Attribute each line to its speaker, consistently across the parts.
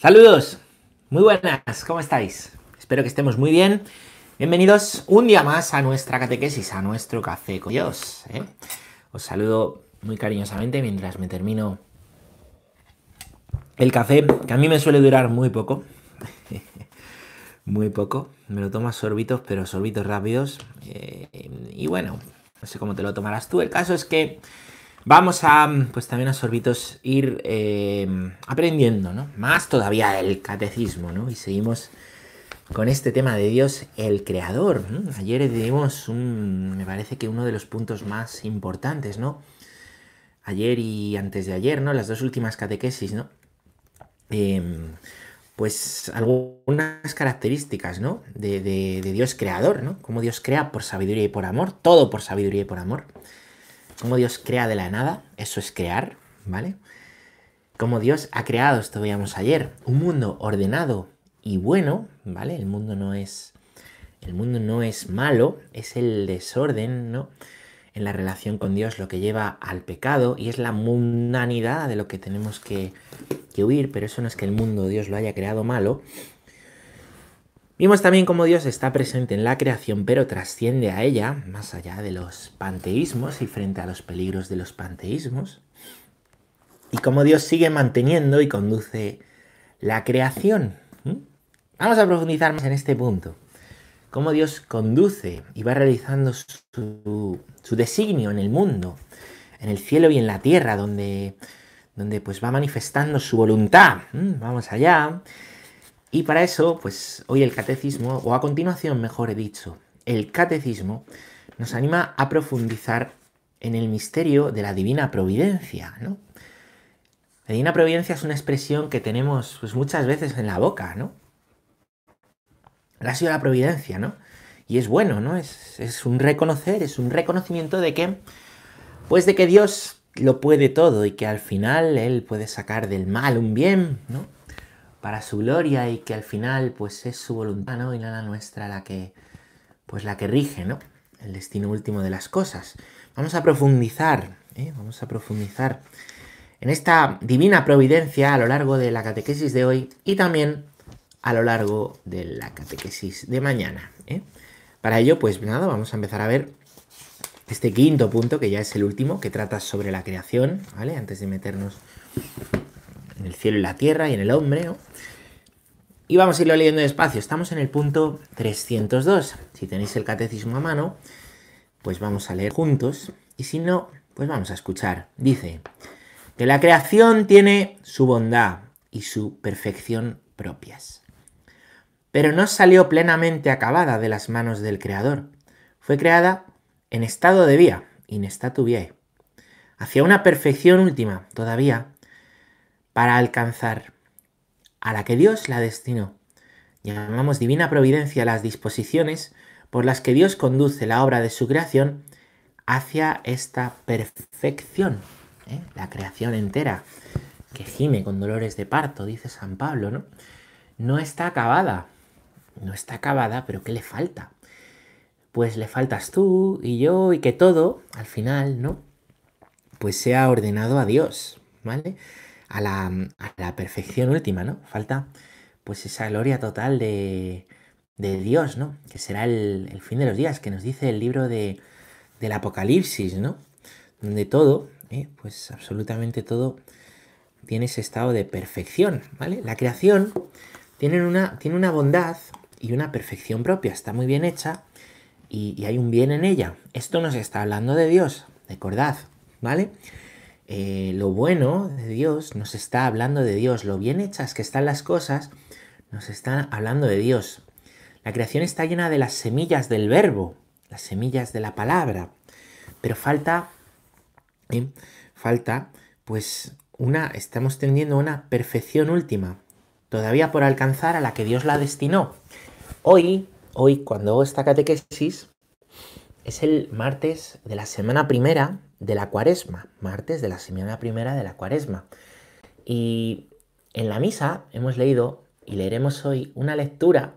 Speaker 1: Saludos, muy buenas, ¿cómo estáis? Espero que estemos muy bien. Bienvenidos un día más a nuestra catequesis, a nuestro café con Dios. ¿eh? Os saludo muy cariñosamente mientras me termino el café, que a mí me suele durar muy poco. muy poco. Me lo tomo sorbitos, pero sorbitos rápidos. Eh, y bueno, no sé cómo te lo tomarás tú. El caso es que Vamos a, pues también a sorbitos, ir em, aprendiendo, ¿no? Más todavía el catecismo, ¿no? Y seguimos con este tema de Dios, el creador. Ayer dimos me parece que uno de los puntos más importantes, ¿no? Ayer y antes de ayer, ¿no? Las dos últimas catequesis, ¿no? Em, pues algunas características, ¿no? De, de Dios creador, ¿no? Cómo Dios crea por sabiduría y por amor, todo por sabiduría y por amor cómo Dios crea de la nada, eso es crear, ¿vale? Como Dios ha creado, esto veíamos ayer, un mundo ordenado y bueno, ¿vale? El mundo no es el mundo no es malo, es el desorden, ¿no? En la relación con Dios lo que lleva al pecado y es la mundanidad de lo que tenemos que, que huir, pero eso no es que el mundo Dios lo haya creado malo, Vimos también cómo Dios está presente en la creación, pero trasciende a ella, más allá de los panteísmos y frente a los peligros de los panteísmos. Y cómo Dios sigue manteniendo y conduce la creación. Vamos a profundizar más en este punto. Cómo Dios conduce y va realizando su, designio en el mundo, en el cielo y en la tierra, donde, donde pues va manifestando su voluntad. Vamos allá. Y para eso, pues hoy el catecismo, o a continuación, mejor dicho, el catecismo nos anima a profundizar en el misterio de la divina providencia, ¿no? La divina providencia es una expresión que tenemos pues, muchas veces en la boca, ¿no? Ha sido la providencia, ¿no? Y es bueno, ¿no? Es, es un reconocer, es un reconocimiento de que, pues de que Dios lo puede todo y que al final Él puede sacar del mal un bien, ¿no? Para su gloria y que al final pues es su voluntad, ¿no? Y no la nuestra la que pues la que rige, ¿no? El destino último de las cosas. Vamos a profundizar, ¿eh? vamos a profundizar en esta divina providencia a lo largo de la catequesis de hoy y también a lo largo de la catequesis de mañana. ¿eh? Para ello, pues nada, vamos a empezar a ver este quinto punto, que ya es el último, que trata sobre la creación, ¿vale? Antes de meternos en el cielo y la tierra y en el hombre. Y vamos a irlo leyendo despacio. Estamos en el punto 302. Si tenéis el catecismo a mano, pues vamos a leer juntos. Y si no, pues vamos a escuchar. Dice que la creación tiene su bondad y su perfección propias. Pero no salió plenamente acabada de las manos del Creador. Fue creada en estado de vía, in statu viae, hacia una perfección última todavía para alcanzar a la que Dios la destinó. Llamamos divina providencia las disposiciones por las que Dios conduce la obra de su creación hacia esta perfección, ¿eh? la creación entera, que gime con dolores de parto, dice San Pablo, ¿no? No está acabada, no está acabada, pero ¿qué le falta? Pues le faltas tú y yo y que todo, al final, ¿no? Pues sea ordenado a Dios, ¿vale? A la, perfección última, ¿no? Falta pues esa gloria total de, Dios, ¿no? Que será el, fin de los días, que nos dice el libro de, del Apocalipsis, ¿no? Donde todo, ¿eh? pues absolutamente todo tiene ese estado de perfección, ¿vale? La creación tiene una, tiene una bondad y una perfección propia, está muy bien hecha y, y hay un bien en ella. Esto nos está hablando de Dios, recordad, ¿vale? Eh, lo bueno de Dios nos está hablando de Dios, lo bien hechas que están las cosas nos están hablando de Dios. La creación está llena de las semillas del verbo, las semillas de la palabra, pero falta, ¿eh? falta, pues una, estamos tendiendo una perfección última, todavía por alcanzar a la que Dios la destinó. Hoy, hoy cuando hago esta catequesis, es el martes de la semana primera de la cuaresma, martes de la semana primera de la cuaresma. Y en la misa hemos leído y leeremos hoy una lectura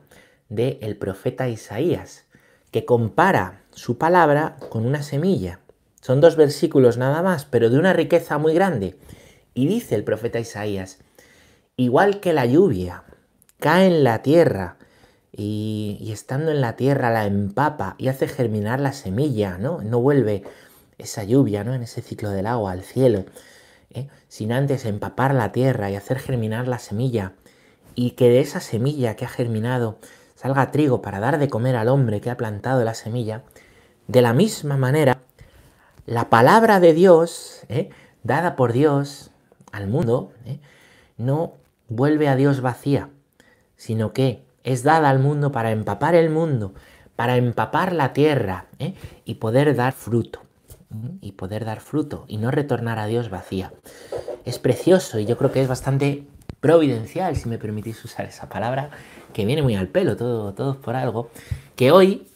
Speaker 1: del el profeta Isaías, que compara su palabra con una semilla. Son dos versículos nada más, pero de una riqueza muy grande. Y dice el profeta Isaías, igual que la lluvia, cae en la tierra y, estando en la tierra la empapa y hace germinar la semilla, ¿no? No vuelve esa lluvia, ¿no? En ese ciclo del agua al cielo, ¿eh? sin antes empapar la tierra y hacer germinar la semilla y que de esa semilla que ha germinado salga trigo para dar de comer al hombre que ha plantado la semilla, de la misma manera, la palabra de Dios, ¿eh? dada por Dios al mundo, ¿eh? no vuelve a Dios vacía, sino que es dada al mundo para empapar el mundo, para empapar la tierra y poder dar fruto. Y poder dar fruto y no retornar a Dios vacía. Es precioso y yo creo que es bastante providencial, si me permitís usar esa palabra, que viene muy al pelo, todo, todo por algo, que hoy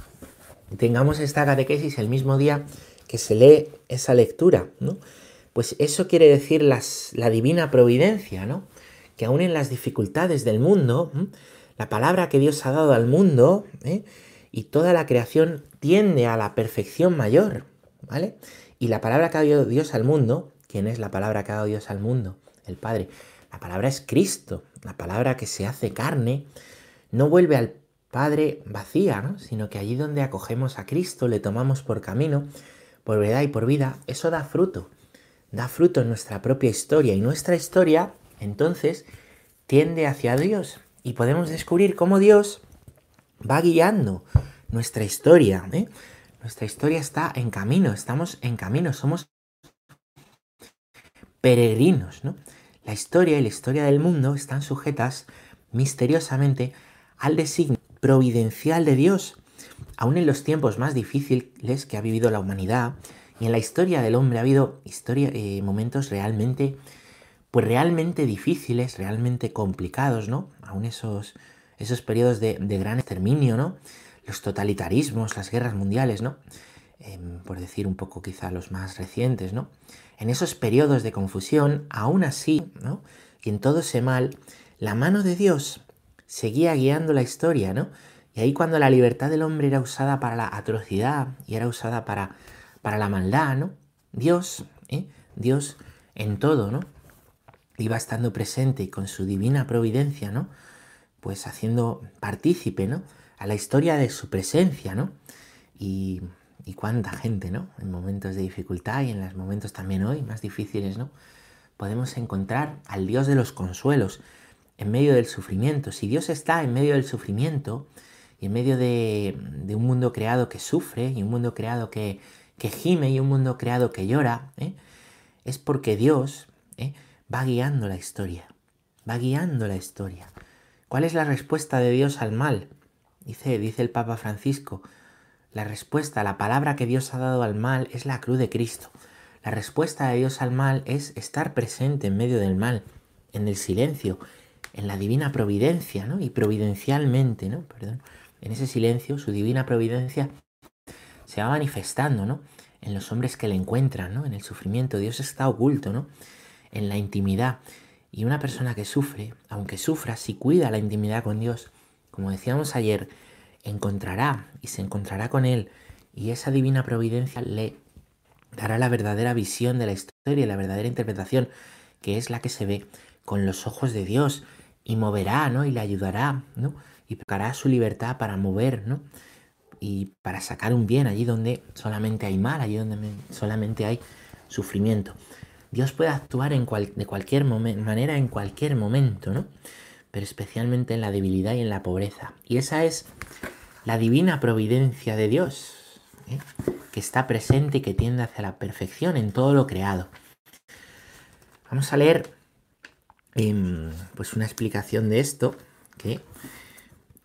Speaker 1: tengamos esta catequesis el mismo día que se lee esa lectura, ¿no? Pues eso quiere decir las, la divina providencia, ¿no? Que aún en las dificultades del mundo, la palabra que Dios ha dado al mundo ¿eh? y toda la creación tiende a la perfección mayor, ¿vale? Y la palabra que ha dado Dios al mundo, ¿quién es la palabra que ha dado Dios al mundo? El Padre. La palabra es Cristo, la palabra que se hace carne, no vuelve al Padre vacía, ¿no? sino que allí donde acogemos a Cristo, le tomamos por camino, por verdad y por vida, eso da fruto, da fruto en nuestra propia historia y nuestra historia entonces tiende hacia Dios, y podemos descubrir cómo Dios va guiando nuestra historia. ¿eh? Nuestra historia está en camino, estamos en camino, somos peregrinos. ¿no? La historia y la historia del mundo están sujetas misteriosamente al designio providencial de Dios, aún en los tiempos más difíciles que ha vivido la humanidad y en la historia del hombre ha habido eh, momentos realmente pues realmente difíciles, realmente complicados, ¿no? Aún esos, esos periodos de, gran exterminio, ¿no? Los totalitarismos, las guerras mundiales, ¿no? Em, por decir un poco quizá los más recientes, ¿no? En esos periodos de confusión, aún así, ¿no? Y en todo ese mal, la mano de Dios seguía guiando la historia, ¿no? Y ahí cuando la libertad del hombre era usada para la atrocidad y era usada para, para la maldad, ¿no? Dios, ¿eh? Dios en todo, ¿no? iba estando presente y con su divina providencia, ¿no? Pues haciendo partícipe, ¿no? A la historia de su presencia, ¿no? Y, y cuánta gente, ¿no? En momentos de dificultad y en los momentos también hoy más difíciles, ¿no? Podemos encontrar al Dios de los consuelos en medio del sufrimiento. Si Dios está en medio del sufrimiento y en medio de, de un mundo creado que sufre y un mundo creado que, que gime y un mundo creado que llora, ¿eh? es porque Dios ¿eh? va guiando la historia, va guiando la historia. ¿Cuál es la respuesta de Dios al mal? Dice, dice el Papa Francisco, la respuesta, la palabra que Dios ha dado al mal es la cruz de Cristo. La respuesta de Dios al mal es estar presente en medio del mal, en el silencio, en la divina providencia, ¿no? Y providencialmente, ¿no? Perdón. En ese silencio, su divina providencia se va manifestando, ¿no? En los hombres que le encuentran, ¿no? En el sufrimiento. Dios está oculto, ¿no? en la intimidad. Y una persona que sufre, aunque sufra, si cuida la intimidad con Dios, como decíamos ayer, encontrará y se encontrará con Él y esa divina providencia le dará la verdadera visión de la historia y la verdadera interpretación, que es la que se ve con los ojos de Dios y moverá, ¿no? Y le ayudará, ¿no? Y buscará su libertad para mover, ¿no? Y para sacar un bien allí donde solamente hay mal, allí donde solamente hay sufrimiento. Dios puede actuar en de cualquier manera en cualquier momento, ¿no? Pero especialmente en la debilidad y en la pobreza. Y esa es la divina providencia de Dios, ¿eh? que está presente y que tiende hacia la perfección en todo lo creado. Vamos a leer em, pues una explicación de esto que,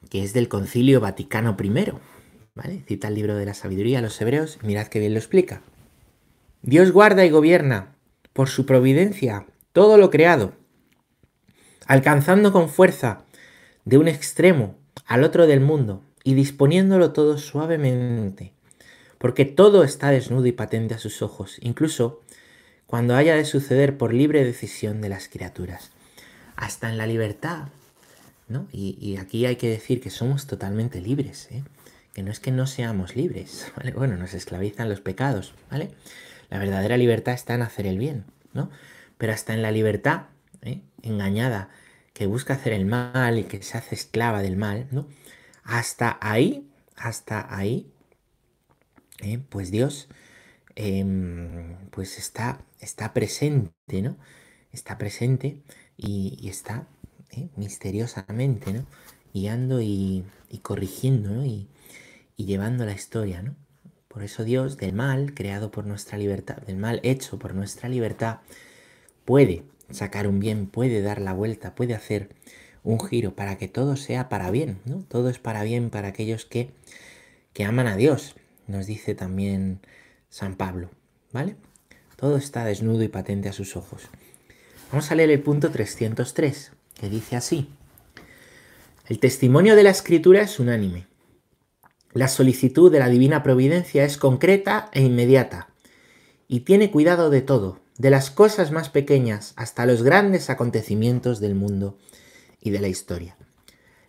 Speaker 1: que es del Concilio Vaticano I. ¿vale? Cita el libro de la sabiduría a los hebreos mirad que bien lo explica. Dios guarda y gobierna por su providencia todo lo creado, alcanzando con fuerza de un extremo al otro del mundo y disponiéndolo todo suavemente, porque todo está desnudo y patente a sus ojos, incluso cuando haya de suceder por libre decisión de las criaturas, hasta en la libertad. ¿no? Y, aquí hay que decir que somos totalmente libres, ¿eh? que no es que no seamos libres, ¿vale? Bueno, nos esclavizan los pecados, ¿vale? La verdadera libertad está en hacer el bien, ¿no? Pero hasta en la libertad ¿eh? engañada que busca hacer el mal y que se hace esclava del mal, ¿no? Hasta ahí, hasta ahí, ¿eh? pues Dios em, pues está, está presente, ¿no? Está presente y, está ¿eh? misteriosamente. Guiando y, corrigiendo. Y, y llevando la historia, ¿no? Por eso Dios, del mal creado por nuestra libertad, del mal hecho por nuestra libertad, puede sacar un bien, puede dar la vuelta, puede hacer un giro para que todo sea para bien, ¿no? Todo es para bien para aquellos que, que aman a Dios, nos dice también San Pablo, ¿vale? Todo está desnudo y patente a sus ojos. Vamos a leer el punto 303, que dice así. El testimonio de la escritura es unánime. La solicitud de la divina providencia es concreta e inmediata y tiene cuidado de todo, de las cosas más pequeñas hasta los grandes acontecimientos del mundo y de la historia.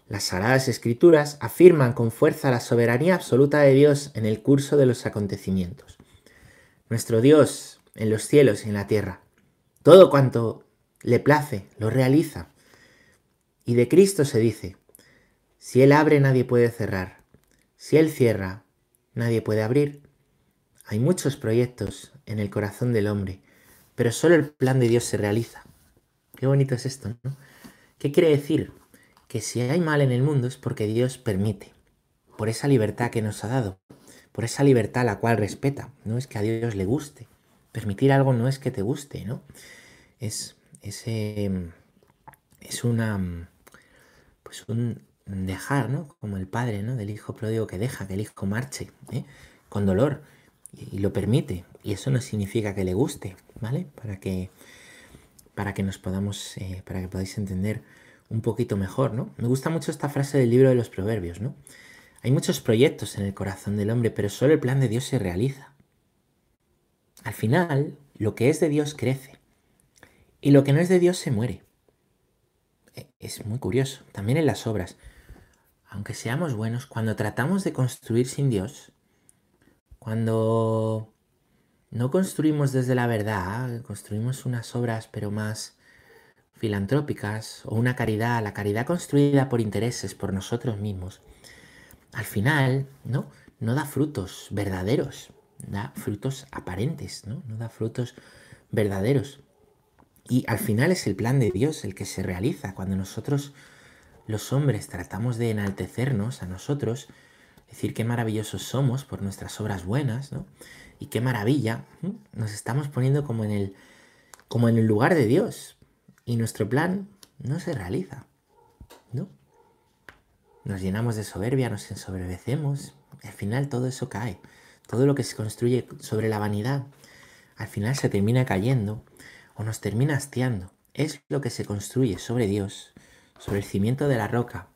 Speaker 1: Las Sagradas Escrituras afirman con fuerza la soberanía absoluta de Dios en el curso de los acontecimientos. Nuestro Dios en los cielos y en la tierra, todo cuanto le place, lo realiza. Y de Cristo se dice, si Él abre nadie puede cerrar, si Él cierra nadie puede abrir. Hay muchos proyectos en el corazón del hombre, pero solo el plan de Dios se realiza. Qué bonito es esto, ¿no? ¿Qué quiere decir? Que si hay mal en el mundo es porque Dios permite, por esa libertad que nos ha dado, por esa libertad la cual respeta. No es que a Dios le guste. Permitir algo no es que te guste, ¿no? Es, ese es una, pues un dejar, ¿no? Como el padre, ¿no? Del hijo pródigo que deja que el hijo marche, ¿eh? Con dolor y, lo permite. Y eso no significa que le guste, ¿vale? Para que para que nos podamos, eh, para que podáis entender un poquito mejor, ¿no? Me gusta mucho esta frase del libro de los proverbios, ¿no? Hay muchos proyectos en el corazón del hombre, pero solo el plan de Dios se realiza. Al final, lo que es de Dios crece y lo que no es de Dios se muere. E, es muy curioso, también en las obras. Aunque seamos buenos, cuando tratamos de construir sin Dios, cuando no construimos desde la verdad, construimos unas obras pero más filantrópicas o una caridad, la caridad construida por intereses, por nosotros mismos, al final, ¿no? No da frutos verdaderos, da frutos aparentes, ¿no? No da frutos verdaderos. Y al final es el plan de Dios el que se realiza cuando nosotros, los hombres, tratamos de enaltecernos a nosotros, decir qué maravillosos somos por nuestras obras buenas, ¿no? Y qué maravilla, nos estamos poniendo como en el, como en el lugar de Dios. Y nuestro plan no se realiza, ¿no? Nos llenamos de soberbia, nos ensoberbecemos. Al final todo eso cae. Todo lo que se construye sobre la vanidad, al final se termina cayendo o nos termina hastiando. Es lo que se construye sobre Dios, sobre el cimiento de la roca.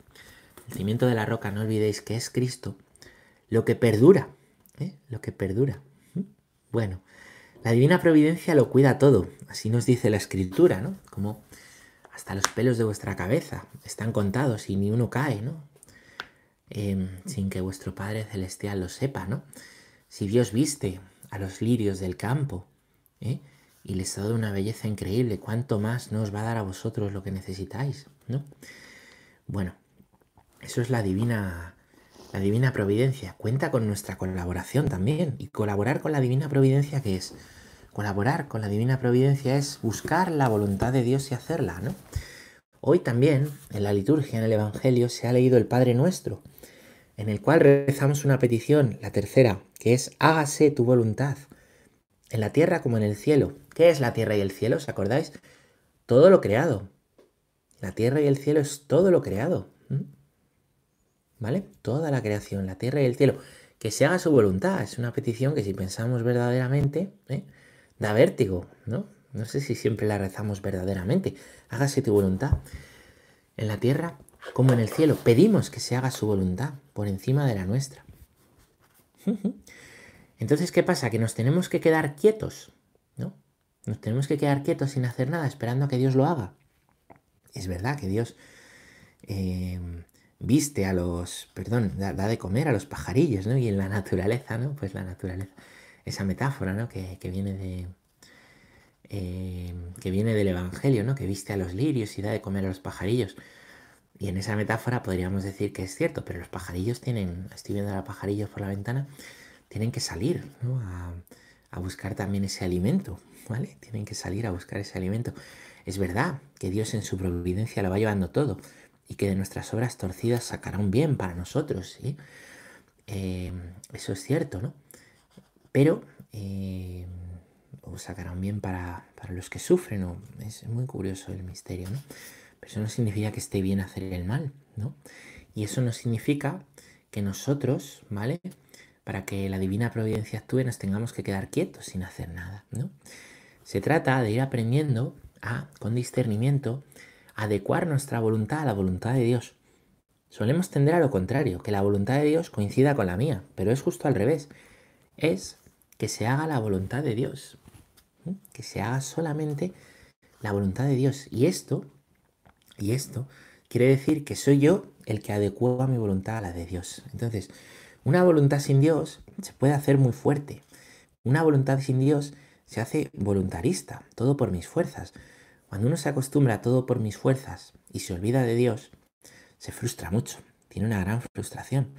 Speaker 1: El cimiento de la roca, no olvidéis que es Cristo, lo que perdura, ¿eh? lo que perdura. Bueno, la divina providencia lo cuida todo, así nos dice la escritura, ¿no? Como hasta los pelos de vuestra cabeza están contados y ni uno cae, ¿no? Em, sin que vuestro Padre Celestial lo sepa, ¿no? Si Dios viste a los lirios del campo ¿eh? y les ha dado una belleza increíble, ¿cuánto más no os va a dar a vosotros lo que necesitáis, ¿no? Bueno, eso es la divina la divina providencia cuenta con nuestra colaboración también. Y colaborar con la divina providencia, ¿qué es? Colaborar con la divina providencia es buscar la voluntad de Dios y hacerla, ¿no? Hoy también, en la liturgia, en el Evangelio, se ha leído el Padre Nuestro, en el cual rezamos una petición, la tercera, que es hágase tu voluntad, en la tierra como en el cielo. ¿Qué es la tierra y el cielo? ¿Os acordáis? Todo lo creado. La tierra y el cielo es todo lo creado. ¿Vale? Toda la creación, la tierra y el cielo, que se haga su voluntad. Es una petición que si pensamos verdaderamente, ¿eh? da vértigo, ¿no? No sé si siempre la rezamos verdaderamente. Hágase tu voluntad en la tierra como en el cielo. Pedimos que se haga su voluntad por encima de la nuestra. Entonces, ¿qué pasa? Que nos tenemos que quedar quietos, ¿no? Nos tenemos que quedar quietos sin hacer nada, esperando a que Dios lo haga. Es verdad que Dios eh, viste a los, perdón, da, de comer a los pajarillos, ¿no? Y en la naturaleza, ¿no? Pues la naturaleza, esa metáfora, ¿no? Que, viene de, eh, que viene del Evangelio, ¿no? Que viste a los lirios y da de comer a los pajarillos. Y en esa metáfora podríamos decir que es cierto, pero los pajarillos tienen, estoy viendo a los pajarillos por la ventana, tienen que salir a, a, buscar también ese alimento, ¿vale? Tienen que salir a buscar ese alimento. Es verdad que Dios en su providencia lo va llevando todo y que de nuestras obras torcidas sacará un bien para nosotros, ¿sí? Eh, eso es cierto, ¿no? Pero eh, o sacará un bien para, para los que sufren, ¿no? Es muy curioso el misterio, ¿no? Pero eso no significa que esté bien hacer el mal, ¿no? Y eso no significa que nosotros, ¿vale? Para que la divina providencia actúe nos tengamos que quedar quietos sin hacer nada, ¿no? Se trata de ir aprendiendo a, con discernimiento, adecuar nuestra voluntad a la voluntad de Dios. Solemos tender a lo contrario, que la voluntad de Dios coincida con la mía, pero es justo al revés. Es que se haga la voluntad de Dios, que se haga solamente la voluntad de Dios. Y esto, y esto quiere decir que soy yo el que adecua mi voluntad a la de Dios. Entonces, una voluntad sin Dios se puede hacer muy fuerte. Una voluntad sin Dios se hace voluntarista, todo por mis fuerzas. Cuando uno se acostumbra a todo por mis fuerzas y se olvida de Dios, se frustra mucho, tiene una gran frustración.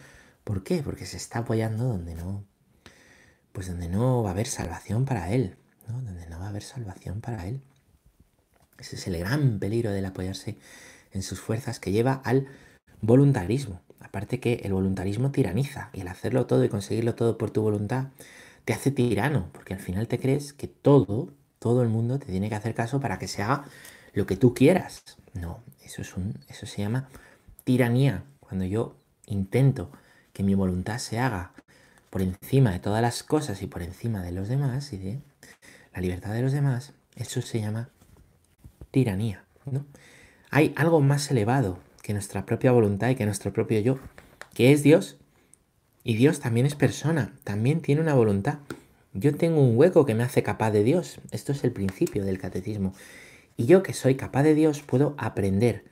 Speaker 1: ¿Por qué? Porque se está apoyando donde no, pues donde no va a haber salvación para él, ¿no? Donde no va a haber salvación para él. Ese es el gran peligro del apoyarse en sus fuerzas que lleva al voluntarismo. Aparte que el voluntarismo tiraniza y el hacerlo todo y conseguirlo todo por tu voluntad te hace tirano, porque al final te crees que todo, todo el mundo te tiene que hacer caso para que se haga lo que tú quieras. No, eso es un, eso se llama tiranía. Cuando yo intento que mi voluntad se haga por encima de todas las cosas y por encima de los demás y de la libertad de los demás, eso se llama tiranía. ¿no? Hay algo más elevado que nuestra propia voluntad y que nuestro propio yo, que es Dios. Y Dios también es persona, también tiene una voluntad. Yo tengo un hueco que me hace capaz de Dios. Esto es el principio del catecismo. Y yo que soy capaz de Dios puedo aprender.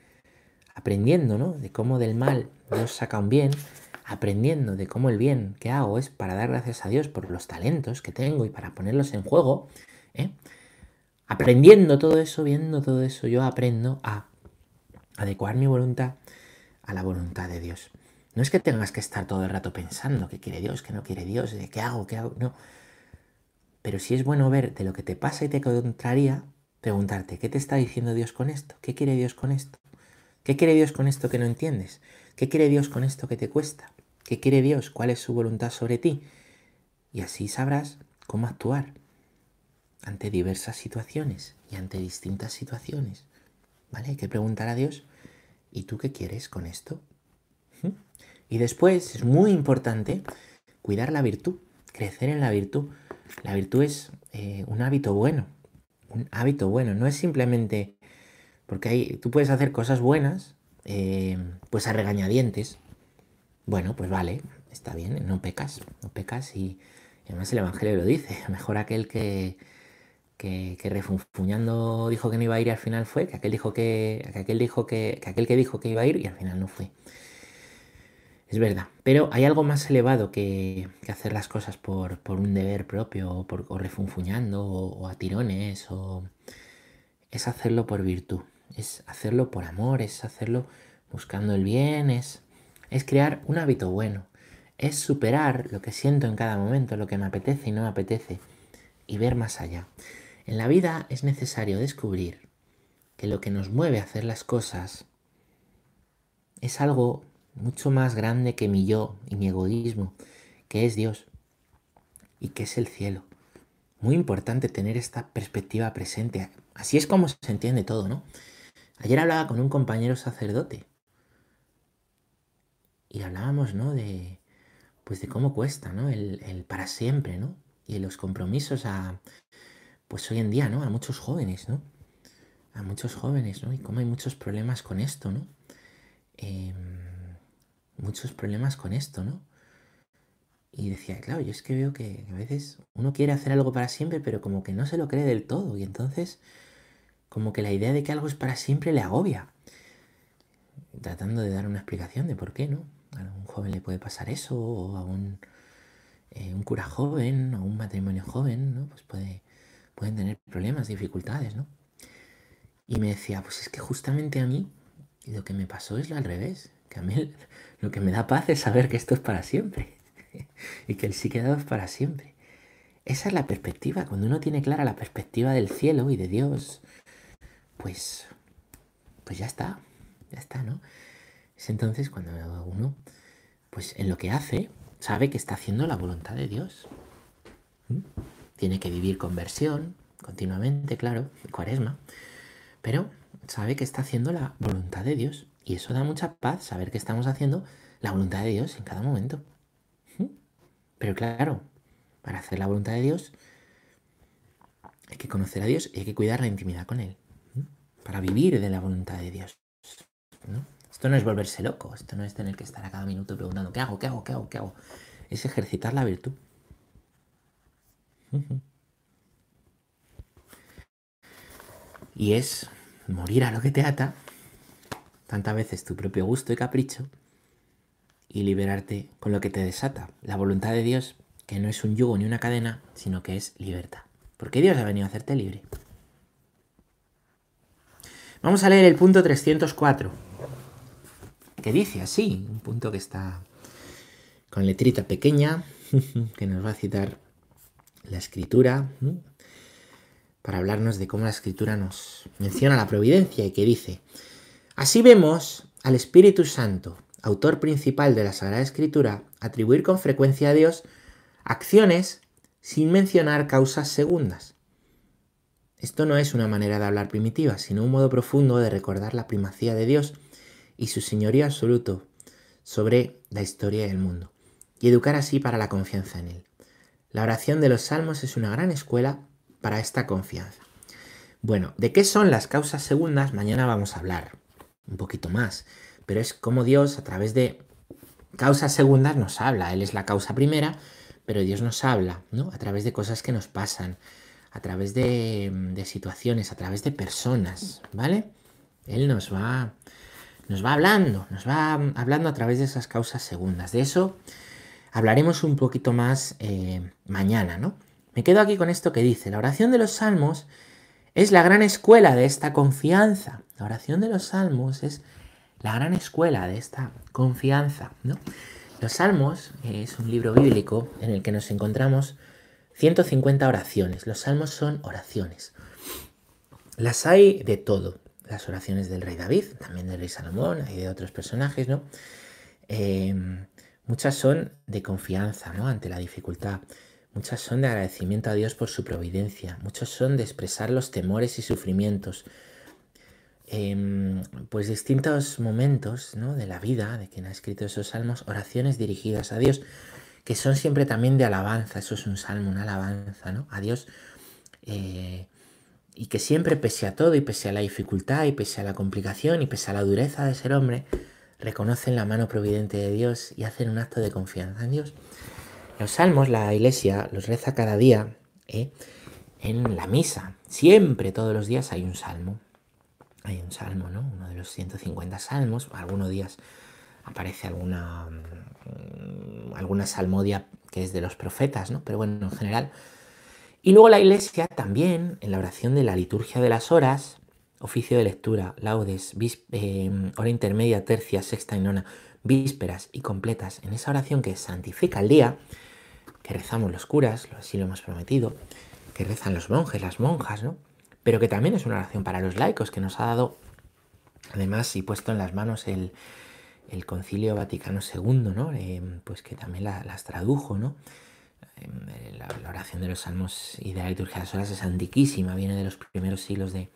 Speaker 1: Aprendiendo, ¿no? De cómo del mal Dios saca un bien. Aprendiendo de cómo el bien que hago es para dar gracias a Dios por los talentos que tengo y para ponerlos en juego. ¿eh? Aprendiendo todo eso, viendo todo eso, yo aprendo a adecuar mi voluntad a la voluntad de Dios. No es que tengas que estar todo el rato pensando qué quiere Dios, qué no quiere Dios, qué hago, qué hago, no. Pero sí es bueno ver de lo que te pasa y te contraría, preguntarte, ¿qué te está diciendo Dios con esto? ¿Qué quiere Dios con esto? ¿Qué quiere Dios con esto que no entiendes? ¿Qué quiere Dios con esto que te cuesta? ¿Qué quiere Dios? ¿Cuál es su voluntad sobre ti? Y así sabrás cómo actuar ante diversas situaciones y ante distintas situaciones. ¿Vale? Hay que preguntar a Dios, ¿y tú qué quieres con esto? ¿Mm? Y después es muy importante cuidar la virtud, crecer en la virtud. La virtud es eh, un hábito bueno, un hábito bueno, no es simplemente porque hay, tú puedes hacer cosas buenas, eh, pues a regañadientes. Bueno, pues vale, está bien, no pecas, no pecas y además el Evangelio lo dice, mejor aquel que, que, refunfuñando dijo que no iba a ir y al final fue, que aquel dijo que, aquel dijo que, aquel que dijo que iba a ir y al final no fue. Es verdad, pero hay algo más elevado que, hacer las cosas por, un deber propio, o, por, refunfuñando, o, a tirones, o es hacerlo por virtud, es hacerlo por amor, es hacerlo buscando el bien, es, es crear un hábito bueno, es superar lo que siento en cada momento, lo que me apetece y no me apetece, y ver más allá. En la vida es necesario descubrir que lo que nos mueve a hacer las cosas es algo mucho más grande que mi yo y mi egoísmo, que es Dios y que es el cielo. Muy importante tener esta perspectiva presente. Así es como se entiende todo, ¿no? Ayer hablaba con un compañero sacerdote y hablábamos, ¿no? De, pues de cómo cuesta, ¿no? El, el para siempre, ¿no? Y los compromisos a, pues hoy en día, ¿no? A muchos jóvenes, ¿no? A muchos jóvenes, ¿no? Y cómo hay muchos problemas con esto, ¿no? Em, muchos problemas con esto, ¿no? Y decía, claro, yo es que veo que a veces uno quiere hacer algo para siempre, pero como que no se lo cree del todo. Y entonces, como que la idea de que algo es para siempre le agobia. Tratando de dar una explicación de por qué, ¿no? A un joven le puede pasar eso, o a un, eh, cura joven, o un matrimonio joven, ¿no? Pues puede pueden tener problemas, dificultades, ¿no? Y me decía, pues es que justamente a mí lo que me pasó es lo al revés, que a mí lo que me da paz es saber que esto es para siempre y que el sí quedado es para siempre. Esa es la perspectiva, cuando uno tiene clara la perspectiva del cielo y de Dios, pues, pues ya está, ya está, ¿no? Es entonces cuando uno, pues en lo que hace, sabe que está haciendo la voluntad de Dios. ¿Mm? Tiene que vivir conversión continuamente, claro, cuaresma, pero sabe que está haciendo la voluntad de Dios. Y eso da mucha paz, saber que estamos haciendo la voluntad de Dios en cada momento. Pero claro, para hacer la voluntad de Dios hay que conocer a Dios y hay que cuidar la intimidad con Él. Para vivir de la voluntad de Dios. Esto no es volverse loco, esto no es tener que estar a cada minuto preguntando, ¿qué hago? ¿Qué hago? ¿Qué hago? ¿Qué hago? Es ejercitar la virtud. Y es morir a lo que te ata, tantas veces tu propio gusto y capricho, y liberarte con lo que te desata, la voluntad de Dios, que no es un yugo ni una cadena, sino que es libertad. Porque Dios ha venido a hacerte libre. Vamos a leer el punto 304, que dice así, un punto que está con letrita pequeña, que nos va a citar la escritura, para hablarnos de cómo la escritura nos menciona la providencia y que dice, así vemos al Espíritu Santo, autor principal de la Sagrada Escritura, atribuir con frecuencia a Dios acciones sin mencionar causas segundas. Esto no es una manera de hablar primitiva, sino un modo profundo de recordar la primacía de Dios y su señorío absoluto sobre la historia y el mundo, y educar así para la confianza en Él. La oración de los salmos es una gran escuela para esta confianza. Bueno, ¿de qué son las causas segundas? Mañana vamos a hablar un poquito más, pero es como Dios a través de causas segundas nos habla. Él es la causa primera, pero Dios nos habla, ¿no? A través de cosas que nos pasan, a través de, de situaciones, a través de personas, ¿vale? Él nos va, nos va hablando, nos va hablando a través de esas causas segundas. De eso hablaremos un poquito más eh, mañana, ¿no? Me quedo aquí con esto que dice, la oración de los salmos es la gran escuela de esta confianza. La oración de los salmos es la gran escuela de esta confianza, ¿no? Los salmos es un libro bíblico en el que nos encontramos 150 oraciones. Los salmos son oraciones. Las hay de todo. Las oraciones del rey David, también del rey Salomón y de otros personajes, ¿no? Eh, muchas son de confianza, ¿no? Ante la dificultad. Muchas son de agradecimiento a Dios por su providencia. Muchos son de expresar los temores y sufrimientos. Em, pues distintos momentos de la vida de quien ha escrito esos salmos, oraciones dirigidas a Dios, que son siempre también de alabanza. Eso es un salmo, una alabanza ¿no? a Dios. Eh, y que siempre, pese a todo, y pese a la dificultad, y pese a la complicación, y pese a la dureza de ser hombre, reconocen la mano providente de Dios y hacen un acto de confianza en Dios. Los salmos la iglesia los reza cada día ¿eh? en la misa. Siempre, todos los días hay un salmo. Hay un salmo, ¿no? Uno de los 150 salmos. Algunos días aparece alguna, mm, alguna salmodia que es de los profetas, ¿no? Pero bueno, en general. Y luego la iglesia también, en la oración de la liturgia de las horas, oficio de lectura, laudes, eh, hora intermedia, tercia, sexta y nona, vísperas y completas, en esa oración que santifica el día, que rezamos los curas, así lo hemos prometido, que rezan los monjes, las monjas, ¿no? Pero que también es una oración para los laicos, que nos ha dado, además, y puesto en las manos el, Concilio Vaticano II, ¿no? Eh, pues que también las tradujo, ¿no? Eh, la, oración de los salmos y de la liturgia de las horas es antiquísima, viene de los primeros siglos de,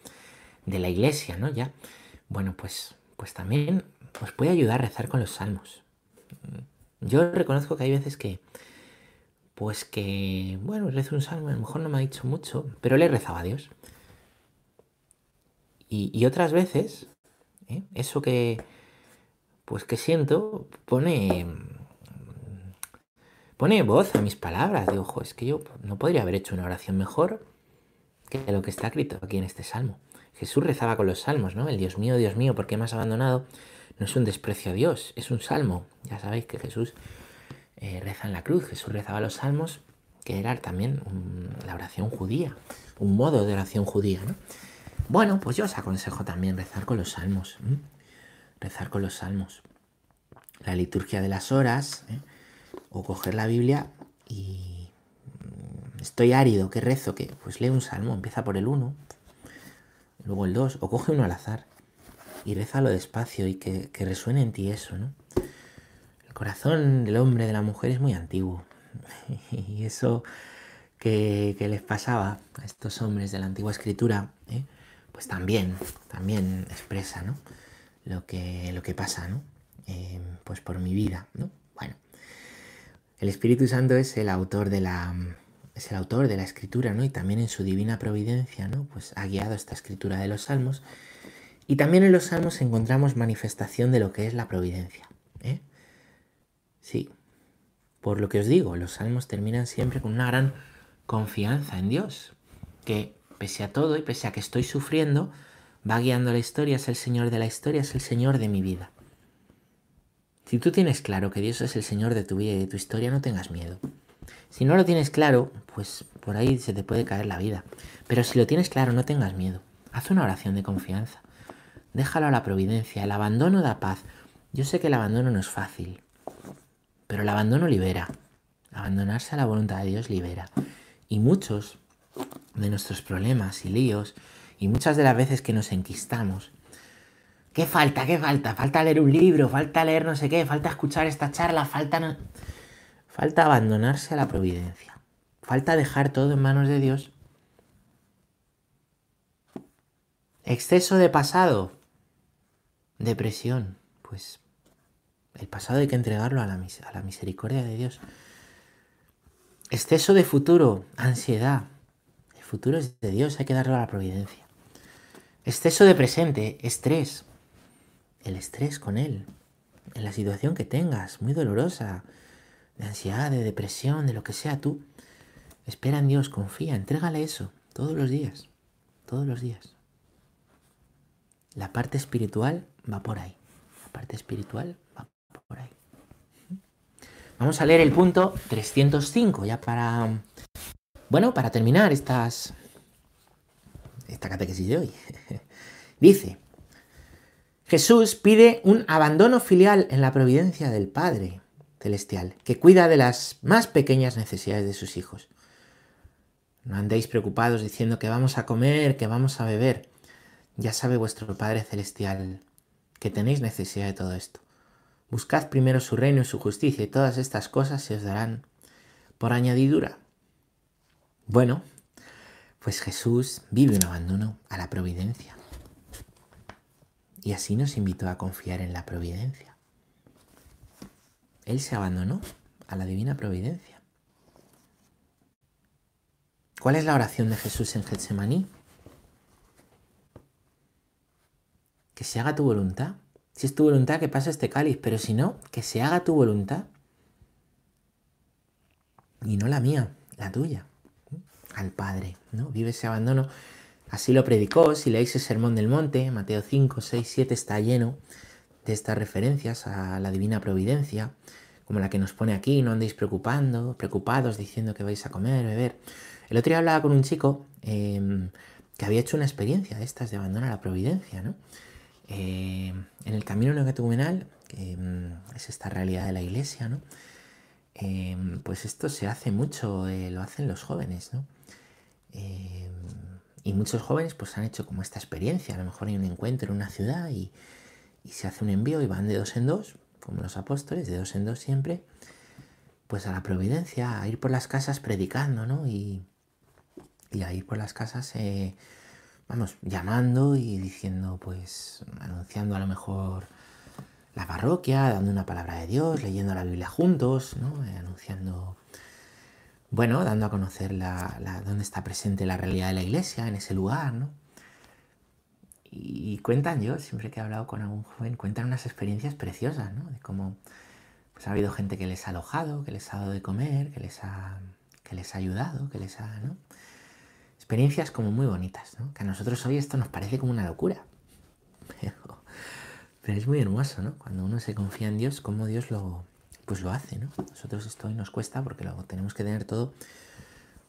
Speaker 1: de la iglesia, ¿no? Ya. Bueno, pues, pues también os puede ayudar a rezar con los salmos. Yo reconozco que hay veces que, pues que, bueno, rezo un salmo, a lo mejor no me ha dicho mucho, pero le rezaba a Dios. Y, otras veces, ¿eh? eso que, pues que siento, pone, pone voz a mis palabras. de ojo, es que yo no podría haber hecho una oración mejor que lo que está escrito aquí en este salmo. Jesús rezaba con los salmos, ¿no? El Dios mío, Dios mío, ¿por qué me has abandonado? No es un desprecio a Dios, es un salmo. Ya sabéis que Jesús eh, reza en la cruz, Jesús rezaba los salmos que era también la oración judía, un modo de oración judía, ¿no? Bueno, pues yo os aconsejo también rezar con los salmos, rezar con los salmos. La liturgia de las horas, ¿eh? o coger la Biblia y mm, estoy árido, ¿qué rezo? que Pues lee un salmo, empieza por el 1, luego el 2, o coge uno al azar y rezalo despacio y que, resuene en ti eso, ¿no? El corazón del hombre, de la mujer es muy antiguo. y eso que, les pasaba a estos hombres de la antigua escritura, ¿eh? pues también, también expresa, ¿no? Lo que, lo que pasa, ¿no? Eh, pues por mi vida, ¿no? Bueno, el Espíritu Santo es el autor de la, es el autor de la escritura, ¿no? Y también en su divina providencia, ¿no? Pues ha guiado esta escritura de los salmos y también en los salmos encontramos manifestación de lo que es la providencia. ¿eh? Sí, por lo que os digo, los salmos terminan siempre con una gran confianza en Dios, que pese a todo y pese a que estoy sufriendo, va guiando la historia, es el Señor de la historia, es el Señor de mi vida. Si tú tienes claro que Dios es el Señor de tu vida y de tu historia, no tengas miedo. Si no lo tienes claro, pues por ahí se te puede caer la vida. Pero si lo tienes claro, no tengas miedo. Haz una oración de confianza. Déjalo a la providencia. El abandono da paz. Yo sé que el abandono no es fácil, pero el abandono libera. Abandonarse a la voluntad de Dios libera. Y muchos de nuestros problemas y líos, y muchas de las veces que nos enquistamos, ¿qué falta? ¿Qué falta? Falta leer un libro, falta leer no sé qué, falta escuchar esta charla, falta... Falta abandonarse a la providencia. Falta dejar todo en manos de Dios. Exceso de pasado. Depresión, pues el pasado hay que entregarlo a la, misericordia de Dios. Exceso de futuro, ansiedad. El futuro es de Dios, hay que darlo a la providencia. Exceso de presente, estrés. El estrés con Él, en la situación que tengas, muy dolorosa, de ansiedad, de depresión, de lo que sea tú. Espera en Dios, confía, entrégale eso todos los días, todos los días. La parte espiritual va por ahí. La parte espiritual va por ahí. Vamos a leer el punto 305 ya para, bueno, para terminar estas, esta catequesis de hoy. Dice, Jesús pide un abandono filial en la providencia del Padre Celestial, que cuida de las más pequeñas necesidades de sus hijos. No andéis preocupados diciendo que vamos a comer, que vamos a beber. Ya sabe vuestro Padre Celestial que tenéis necesidad de todo esto. Buscad primero su reino y su justicia y todas estas cosas se os darán por añadidura. Bueno, pues Jesús vive un abandono a la providencia. Y así nos invitó a confiar en la providencia. Él se abandonó a la divina providencia. ¿Cuál es la oración de Jesús en Getsemaní? que se haga tu voluntad. Si es tu voluntad, que pase este cáliz, pero si no, que se haga tu voluntad. Y no la mía, la tuya. Al Padre, ¿no? Vive ese abandono. Así lo predicó, si leéis el Sermón del Monte, Mateo 5, 6, 7 está lleno estas referencias a la divina providencia, como la que nos pone aquí, no andéis preocupando, preocupados diciendo que vais a comer, beber. El otro día hablaba con un chico em, que había hecho una experiencia de estas de abandono a la providencia, ¿no? Eh, en el camino neocatecumenal, que mm, es esta realidad de la iglesia, ¿no? Pues esto se hace mucho, eh, lo hacen los jóvenes, ¿no? y muchos jóvenes pues han hecho como esta experiencia, a lo mejor hay un encuentro en una ciudad y, se hace un envío y van de dos en dos, como los apóstoles, de dos en dos siempre, pues a la providencia, a ir por las casas predicando, ¿no? Y, y a ir por las casas vamos, llamando y diciendo, pues, anunciando a lo mejor la parroquia, dando una palabra de Dios, leyendo la Biblia juntos, ¿no? Eh, anunciando, bueno, dando a conocer la, dónde está presente la realidad de la iglesia, en ese lugar, ¿no? Y, cuentan yo, siempre que he hablado con algún joven, cuentan unas experiencias preciosas, ¿no? De cómo pues, ha habido gente que les ha alojado, que les ha dado de comer, que les ha, que les ha ayudado, que les ha, ¿no? experiencias como muy bonitas, ¿no? Que a nosotros hoy esto nos parece como una locura. Pero, es muy hermoso, ¿no? Cuando uno se confía en Dios, cómo Dios lo, pues lo hace, ¿no? Nosotros esto hoy nos cuesta porque luego tenemos que tener todo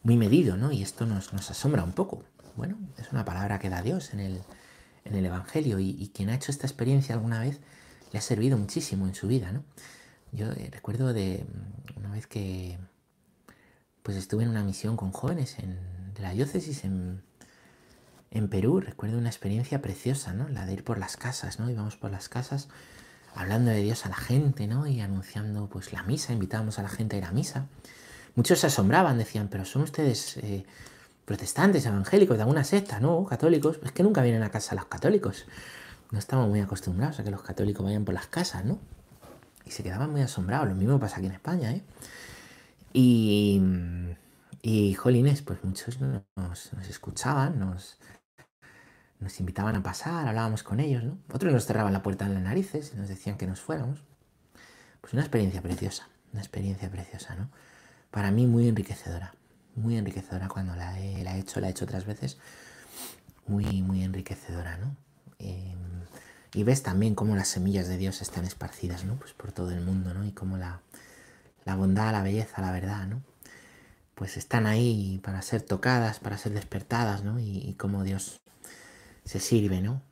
Speaker 1: muy medido, ¿no? Y esto nos, nos asombra un poco. Bueno, es una palabra que da Dios en el, en el Evangelio y, quien ha hecho esta experiencia alguna vez le ha servido muchísimo en su vida, ¿no? Yo eh, recuerdo de una vez que pues estuve en una misión con jóvenes en, de la diócesis en, en Perú, recuerdo una experiencia preciosa, ¿no? La de ir por las casas, ¿no? Íbamos por las casas hablando de Dios a la gente, ¿no? Y anunciando pues la misa, invitábamos a la gente a ir a misa. Muchos se asombraban, decían, pero son ustedes eh, protestantes, evangélicos, de alguna secta, ¿no? Católicos. Es que nunca vienen a casa los católicos. No estamos muy acostumbrados a que los católicos vayan por las casas, ¿no? Y se quedaban muy asombrados. Lo mismo pasa aquí en España, ¿eh? Y, y jolines, pues muchos nos, escuchaban, nos, nos invitaban a pasar, hablábamos con ellos, ¿no? Otros nos cerraban la puerta en las narices y nos decían que nos fuéramos. Pues una experiencia preciosa, una experiencia preciosa, ¿no? Para mí muy enriquecedora, muy enriquecedora cuando la he, la he hecho, la he hecho otras veces, muy, muy enriquecedora, ¿no? Em, y ves también cómo las semillas de Dios están esparcidas, ¿no? Pues por todo el mundo, ¿no? Y cómo la, la bondad, la belleza, la verdad, ¿no? Pues están ahí para ser tocadas, para ser despertadas, ¿no? Y, y cómo Dios se sirve, ¿no?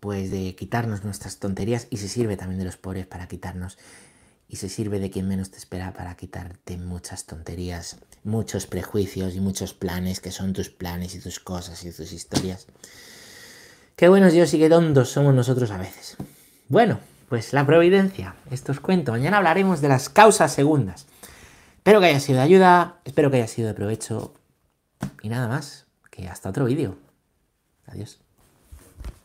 Speaker 1: Pues de quitarnos nuestras tonterías y se sirve también de los pobres para quitarnos y se sirve de quien menos te espera para quitarte muchas tonterías, muchos prejuicios y muchos planes que son tus planes y tus cosas y tus historias. Qué buenos Dios y qué tontos somos nosotros a veces. Bueno, pues la providencia, esto os cuento. Mañana hablaremos de las causas segundas. Espero que haya sido de ayuda, espero que haya sido de provecho y nada más, que hasta otro vídeo. Adiós.